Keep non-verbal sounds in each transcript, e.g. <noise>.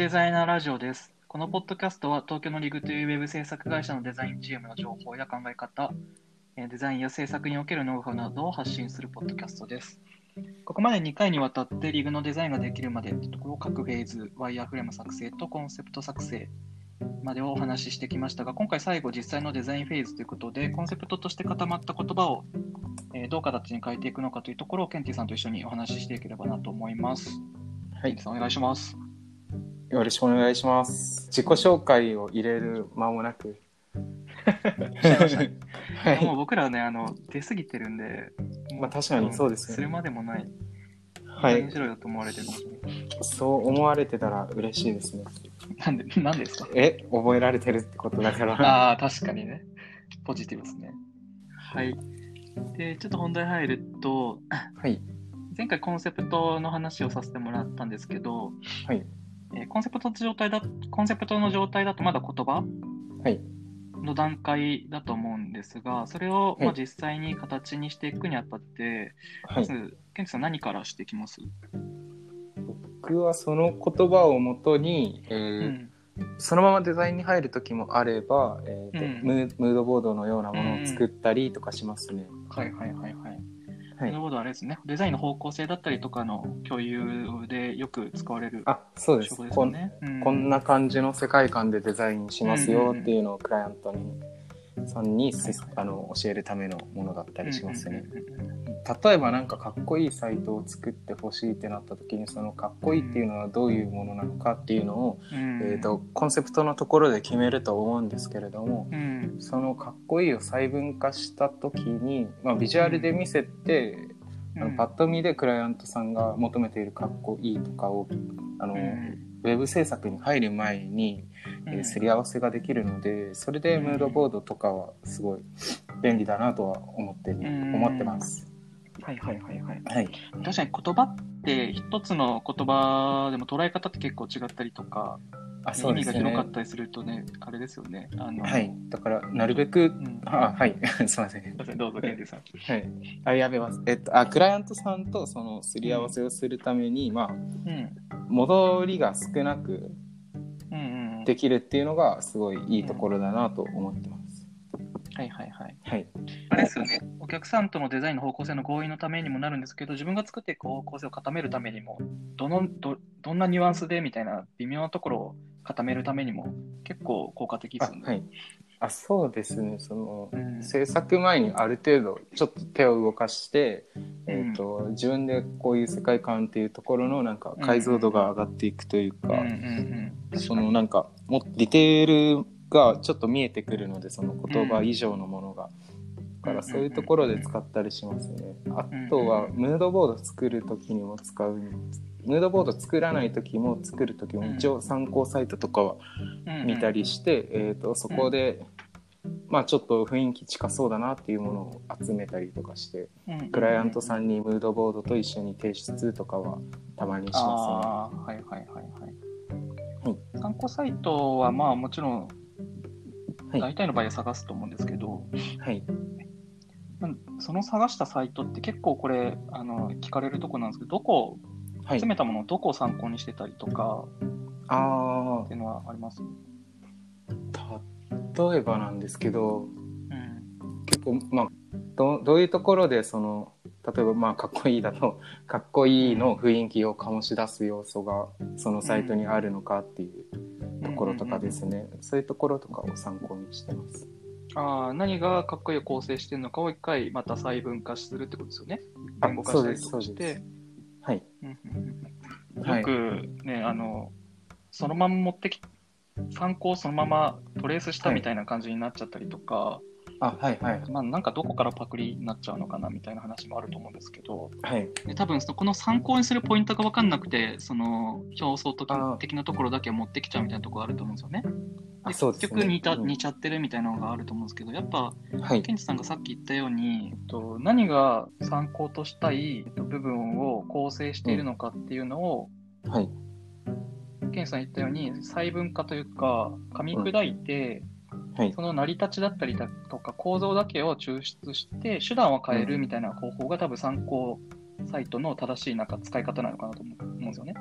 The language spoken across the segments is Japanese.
デザイナーラジオです。このポッドキャストは東京のリグというウェブ制作会社のデザインチームの情報や考え方、えーデザインや制作におけるノウハウなどを発信するポッドキャストです。ここまで2回にわたってリグのデザインができるまでというところを各フェーズ、ワイヤーフレーム作成とコンセプト作成までをお話ししてきましたが、今回最後実際のデザインフェーズということで、コンセプトとして固まった言葉を、えーどう形に変えていくのかというところをケンティさんと一緒にお話ししていければなと思います。はいお願いします。よろしくお願いします。自己紹介を入れる間もなく。しちゃいもうはい。僕らはね、あの、出過ぎてるんで、まあ確かにそうですよねするまでもない。はい。面白いよと思われてるかもしれない。そう思われてたら嬉しいですね。なんで、なんでですか？え、覚えられてるってことだから。ああ、確かにね。ポジティブですね。はい。で、ちょっと本題入ると、はい。前回コンセプトの話をさせてもらったんですけど、はい。えーコンセプト状態だ、コンセプトの状態だとまだ言葉？はい。の段階だと思うんですが、それを、はいまあ、実際に形にしていくにあたって、はい。まず、ケンチさん何からしていきます、僕はその言葉をもとに、えうーんそのままデザインに入る時もあれば、えーとうんムードボードのようなものを作ったりとかしますね。はいはいはいはい。はいなる。ほど、あれですね。デザインの方向性だったりとかの共有でよく使われるあ、そうです。ね。うんこんな感じの世界観でデザインしますよっていうのをクライアントにさんに、はいはい。あの教えるためのものだったりしますね。うんうんうんうん例えばなんかかっこいいサイトを作ってほしいってなった時にそのかっこいいっていうのはどういうものなのかっていうのを、うん。えー、とコンセプトのところで決めると思うんですけれどもうん。そのかっこいいを細分化した時に、まあ、ビジュアルで見せて、あのパッと見でクライアントさんが求めているかっこいいとかをあの、うん。ウェブ制作に入る前に、えーすり合わせができるのでそれでムードボードとかはすごい便利だなとは思って,、ん。思ってます。はいはいはいはい。はい、確かに言葉って一つの言葉でも捉え方って結構違ったりとか、あ意味が広かったりするとね、あれですよね。あのはい、だからなるべくうん。あはい。<laughs> すいません。どうぞ、ケンティさん。はい。あやべますえっとあクライアントさんとそのすり合わせをするために、まあうん。戻りが少なくうんうんうんできるっていうのがすごいいいところだなと思ってます。はいはいはい。はい、あれですよね、お客さんとのデザインの方向性の合意のためにもなるんですけど、自分が作っていく方向性を固めるためにも、どのどどんなニュアンスでみたいな微妙なところを固めるためにも結構効果的ですよね。あはいあそうですね。その、うん。制作前にある程度ちょっと手を動かして、えー、と自分でこういう世界観っていうところのなんか解像度が上がっていくというか、うんうんうん、そのなんかもディテールがちょっと見えてくるのでその言葉以上のものが。だからそういうところで使ったりしますね。あとはムードボード作る時にも使う。ムードボード作らない時も作る時も一応参考サイトとかは見たりして、えー、とそこで、まあちょっと雰囲気近そうだなっていうものを集めたりとかしてクライアントさんにムードボードと一緒に提出とかはたまにしまああー、はいはいはいはい。はい。参考サイトはまあもちろんはい。大体の場合は探すと思うんですけど、すね。はい、うんその探したサイトって結構これあの聞かれるとこなんですけど、どこはい。集、めたものをどこを参考にしてたりとかあっていうのはあります、あ例えばなんですけどうん。結構まあどどういうところでその例えばまあかっこいいだと <laughs> かっこいいの雰囲気を醸し出す要素がそのサイトにあるのかっていうところとかですね、そういうところとかを参考にしてます。あー何がかっこいいを構成してるのかを一回また細分化するってことですよね。あ言語化したりとかして。で。はい、うんうんうんはい。よくね、あの、そのまま持ってき、参考をそのままトレースしたみたいな感じになっちゃったりとか、あはいはい。まあなんかどこからパクリになっちゃうのかなみたいな話もあると思うんですけど、はい。で多分そこの参考にするポイントが分かんなくて、その表層的なところだけ持ってきちゃうみたいなところがあると思うんですよね。あでそうですね。結局似たうん。似ちゃってるみたいなのがあると思うんですけど、やっぱはい。ケンチさんがさっき言ったように、えっと、何が参考としたいえっと部分を構成しているのかっていうのを、はい。ケンチさん言ったように細分化というか噛み砕いて、はいその成り立ちだったりだとか構造だけを抽出して手段を変えるみたいな方法が多分参考サイトの正しいなんか使い方なのかなと思うんですよね。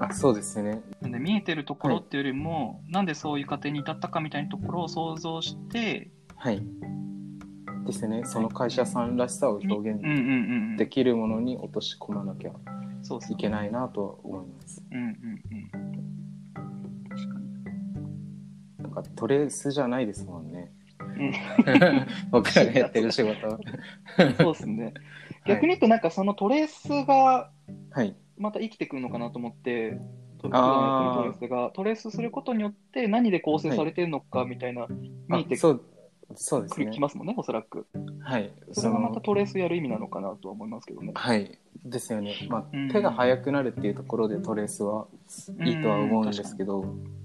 あそうですねなんで見えてるところっていうよりも、なんでそういう過程に至ったかみたいなところを想像して、はいですねその会社さんらしさを表現。できるものに落とし込まなきゃいけないなとは思いますうんうんうん。かトレースじゃないですもんね。うん。<laughs> 僕らがやってる仕事は。そうですね。逆に言うと、なんかそのトレースがはい。また生きてくるのかなと思って、トあー。レースがトレースすることによって何で構成されてるのかみたいな、見えてあそうそうですね。きますもんね、おそらく。はい。それがまたトレースやる意味なのかなとは思いますけどね。はい。ですよね、まあうん。手が速くなるっていうところでトレースはいいとは思うんですけど、うん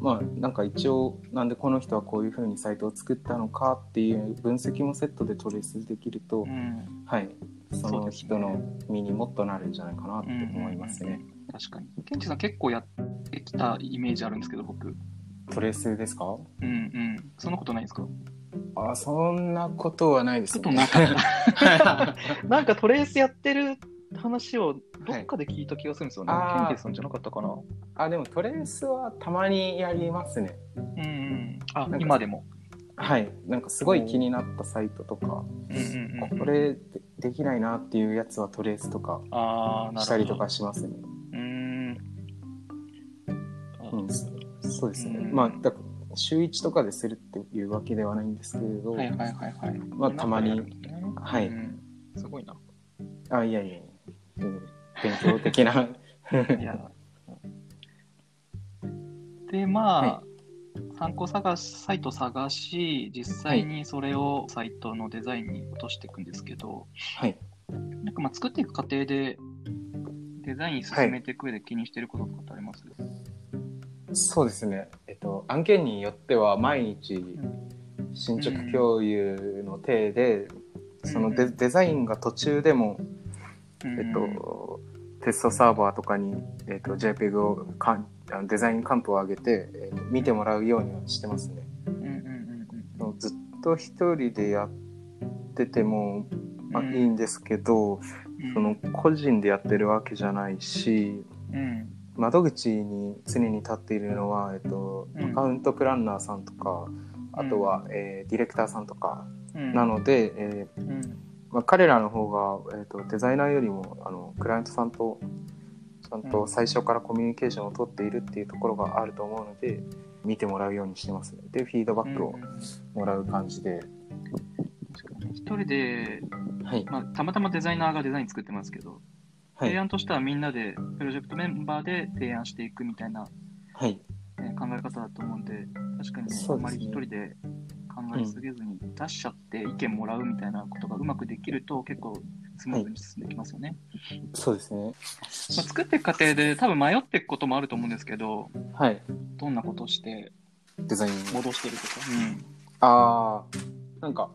まあなんか一応なんでこの人はこういうふうにサイトを作ったのかっていう分析もセットでトレースできると、うんはいその人の身にもっとなるんじゃないかなって思いますね。確かに。ケンチさん結構やってきたイメージあるんですけど、僕。トレースですか？うんうん。そんなことないですか？あそんなことはないですちょっとなかった。<laughs> <laughs> なんかトレースやってる話をどっかで聞いた気がするんですよね。はいあーケンチさんじゃなかったかな。あでもトレースはたまにやりますね。うんうん。あなんか、今でも。はいなんかすごい気になったサイトとか。これでできないなっていうやつはトレースとか。したりとかしますね。うーん。うん、そそうですね。うんまあだ週1とかでするっていうわけではないんですけれど、はいはいはいはい。まあたまにはいうんすごいな。あいやいやいや、うん勉強的な。いや。で、まあ、参考探し、サイト探し、実際にそれをサイトのデザインに落としていくんですけど、はい。なんかまあ作っていく過程で、デザイン進めていく上で気にしてることとかってあります、そうですね。えっと案件によっては毎日進捗共有の体で、そのデデザインが途中でも、うん。えっと、テストサーバーとかに、えっと、JPEG をかんデザインカンプを上げて、えー見てもらうようにはしてますね。うんうんうんうん。ずっと一人でやってても、まあ、うん。いいんですけど、うん。その個人でやってるわけじゃないしうん。窓口に常に立っているのは、えっとうん。アカウントプランナーさんとかあとは、えーディレクターさんとかうん。なので、えーうんまあ、彼らの方が、えー、とデザイナーよりもあのクライアントさんとちゃんと最初からコミュニケーションを取っているっていうところがあると思うので見てもらうようにしてますね。でフィードバックをもらう感じで、一人で、はい。まあ、たまたまデザイナーがデザイン作ってますけど、はい。提案としてはみんなでプロジェクトメンバーで提案していくみたいな、はい。ね、考え方だと思うんで確かに、ねあまり一人で考えすぎずに出しちゃって意見もらうみたいなことがうまくできると結構スムーズに進んできますよね、そうですね。まあ、作っていく過程で多分迷っていくこともあると思うんですけどはい。どんなことをしてデザイン。戻してるとか、ああなんか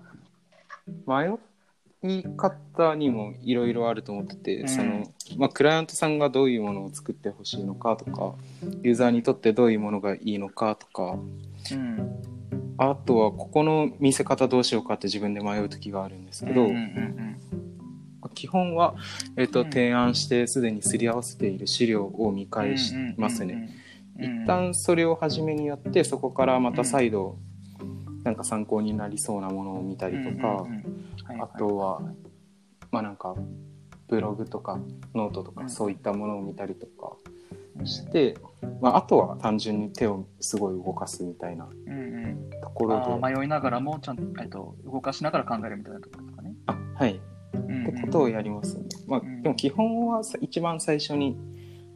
迷い方にもいろいろあると思ってて、うん。そのまあ、クライアントさんがどういうものを作ってほしいのかとかユーザーにとってどういうものがいいのかとかうんあとはここの見せ方どうしようかって自分で迷う時があるんですけど、うんうんうん基本は、えっとうん。提案してすでにすり合わせている資料を見返しますね。一旦それを初めにやってそこからまた再度なんか参考になりそうなものを見たりとか、あとはまあなんかブログとかノートとうん。かそういったものを見たりとかして、まあ、あとは単純に手をすごい動かすみたいなうんうん。ところで。あー迷いながらもちゃんと,、えっと動かしながら考えるみたいなところですかね。あはい。うんってことをやりますね。まあ、うんでも基本はさ一番最初に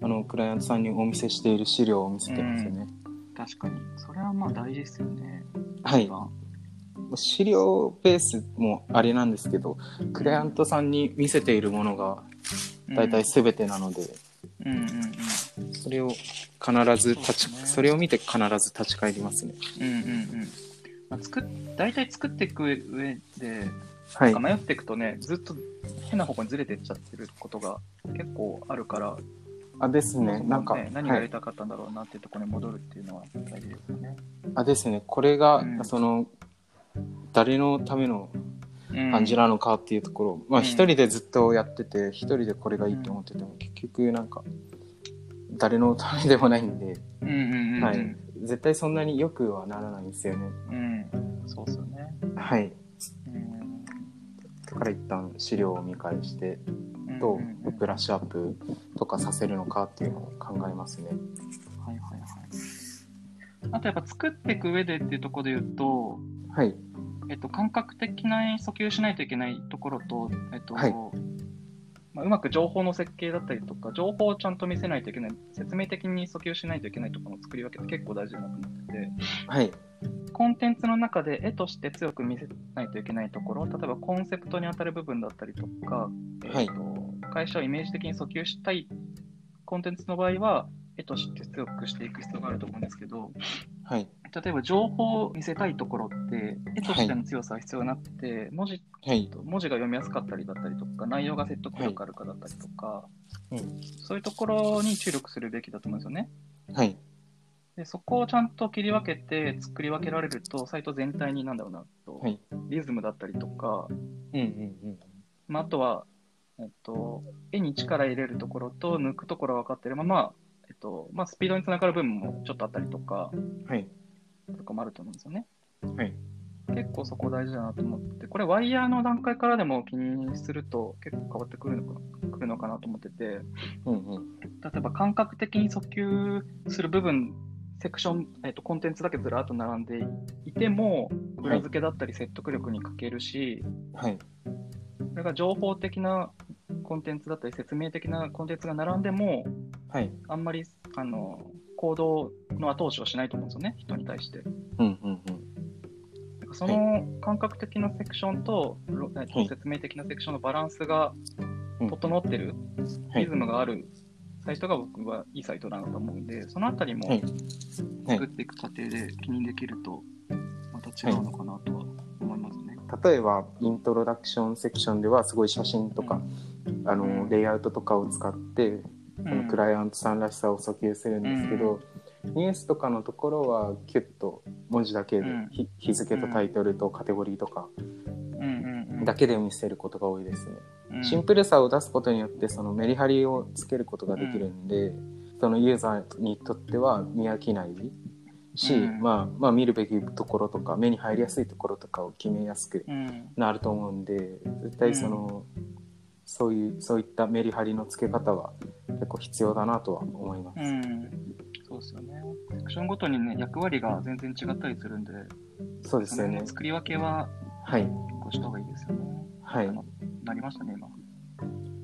あのクライアントさんにお見せしている資料を見せてますよね。確かに。それはまあ大事ですよね。はい。資料ベースもあれなんですけどクライアントさんに見せているものが大体全てなので、うんうんうんそれを必ず立ちそねそれを見て必ず立ち返りますね。うんうんうん。まあ、作っ大体作っていく上で、はい。迷っていくとね、ずっと変な方向にずれてっちゃってることが結構あるから、あですね、なんか、何がやりはい、たかったんだろうなっていうところに戻るっていうのは大事ですよね。あですね、これが、うん。その誰のためのうん。感じなのかっていうところ、まあうん。一人でずっとやってて一人でこれがいいと思ってても、結局なんか誰のためでもないんで、うんうんうんうん。はい、絶対そんなによくはならないんですよね。うん。そうっすよね。はい。うん。だから一旦資料を見返して、どうブラッシュアップとかさせるのかっていうのを考えますね。はいはいはい。あとやっぱ作っていく上でっていうところで言うと、はい。えっと、感覚的な訴求しないといけないところと、えっと、はいまあ、うまく情報の設計だったりとか、情報をちゃんと見せないといけない、説明的に訴求しないといけないところの作り分けって結構大事だなと思ってて、はい。コンテンツの中で絵として強く見せないといけないところ、例えばコンセプトに当たる部分だったりとか、はいえっと会社をイメージ的に訴求したいコンテンツの場合は、絵として強くしていく必要があると思うんですけど、はい。例えば情報を見せたいところって、絵としての強さは必要なくて、文字はい。文字が読みやすかったりだったりとか、内容が説得力あるかだったりとか、うんそういうところに注力するべきだと思うんですよね。はい。でそこをちゃんと切り分けて作り分けられると、サイト全体になんだろうなと、はいリズムだったりとか、うんうんうん。まあ、あとは、えっと、絵に力入れるところと抜くところが分かってるまま、えっとまあ、スピードにつながる部分もちょっとあったりとか、はい。とかもあると思うんですよね。はい。結構そこ大事だなと思って、これワイヤーの段階からでも気にすると結構変わってくるのかくるのかなと思ってて、うんうん。例えば感覚的に訴求する部分、セクション、えっとコンテンツだけずらっと並んでいても、裏付けだったり説得力に欠けるし、はい。それが情報的なコンテンツだったり説明的なコンテンツが並んでも、はい。あんまりあの行動の後押しをしないと思うんですよね、人に対して。うんうんうん。その感覚的なセクションと、はい説明的なセクションのバランスがうん整ってる、はいリズムがあるサイトが僕はいいサイトだなと思うんで、そのあたりも作っていく過程で気にできると、また違うのかなとは思いますね。例えばイントロダクションセクションではすごい写真とか、あうのんレイアウトとかを使って、クライアントさんらしさを訴求するんですけど、ニュースとかのところはキュッと文字だけで、うん。ひ日付とタイトルとカテゴリーとかうんうんうん。だけで見せることが多いですね。うん。シンプルさを出すことによってそのメリハリをつけることができるんで、そのユーザーにとっては見飽きないし、うん。まあ、まあ見るべきところとか目に入りやすいところとかを決めやすくうん。なると思うんで絶対その、そういうそういったメリハリのつけ方は結構必要だなとは思います。うんそうですよね。セクションごとにね、役割が全然違ったりするんで、そうですよね。作り分けははい。結構した方がいいですよね。はいなりましたね、今。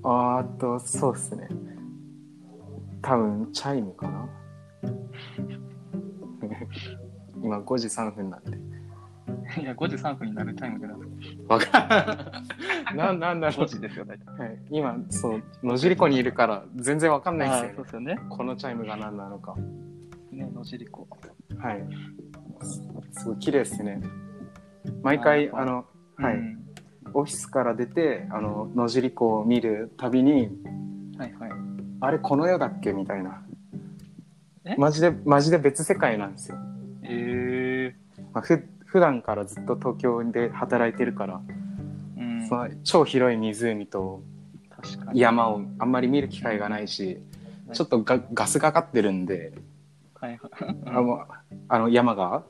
あーと、そうですね。多分、チャイムかな <laughs> 今5時3分なんで。いや、5時3分になるタイムでなんですわかんな、なんだろ5時ですよ、大体。う。はい、今、そう、野尻湖にいるから全然わかんないですよね。そうですよね。このチャイムが何なのか。ね、野尻湖。はい。すすごい綺麗ですね。毎回、あの、はい、うんオフィスから出て、あの、野尻湖を見るたびに、はいはい。あれ、この世だっけみたいなえ？マジで、マジで別世界なんですよ。えまあ、ふ普段からずっと東京で働いてるから、ー、うん。その超広い湖と。山をあんまり見る機会がないし、ちょっとガガスがかってるんで、はいはい。あの <laughs> あの山が？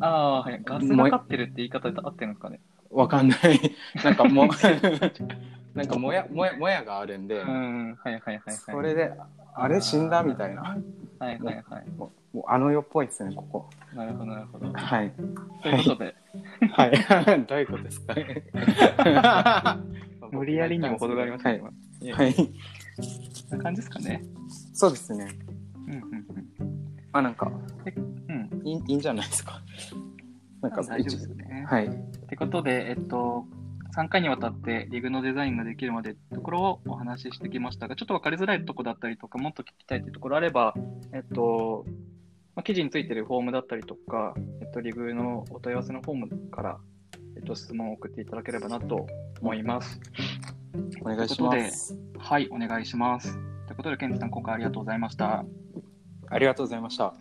ああ、はい。ガスがかってるって言い方で合ってるんですかね。わかんない。<laughs> なんかも、<laughs> なんかもや、もや、もやがあるんで、うん。はいはいはいはい。それで、あれ死んだみたいな。はいはいはい。もうあの世っぽいですね、ここ。なるほどなるほど。はい。ということで、はい。<laughs> どういうことですか？<laughs> 無理やりにも程がありましたはいね。。はい。こんな感じですかね。そうですね。うんうんまあなんか、うん。うん。いいいいんじゃないですか？なんか、大丈夫ですよね。はい。ってことで、えっと、3回にわたってリグのデザインができるまでところをお話ししてきましたが、ちょっと分かりづらいところだったりとか、もっと聞きたいっていうところあれば、えっと、まあ、記事についてるフォームだったりとか、えっと、リグのお問い合わせのフォームから、えっと、質問を送っていただければなと思います。お願いします。はい、お願いします。ということで、ケンジさん、今回ありがとうございました。ありがとうございました。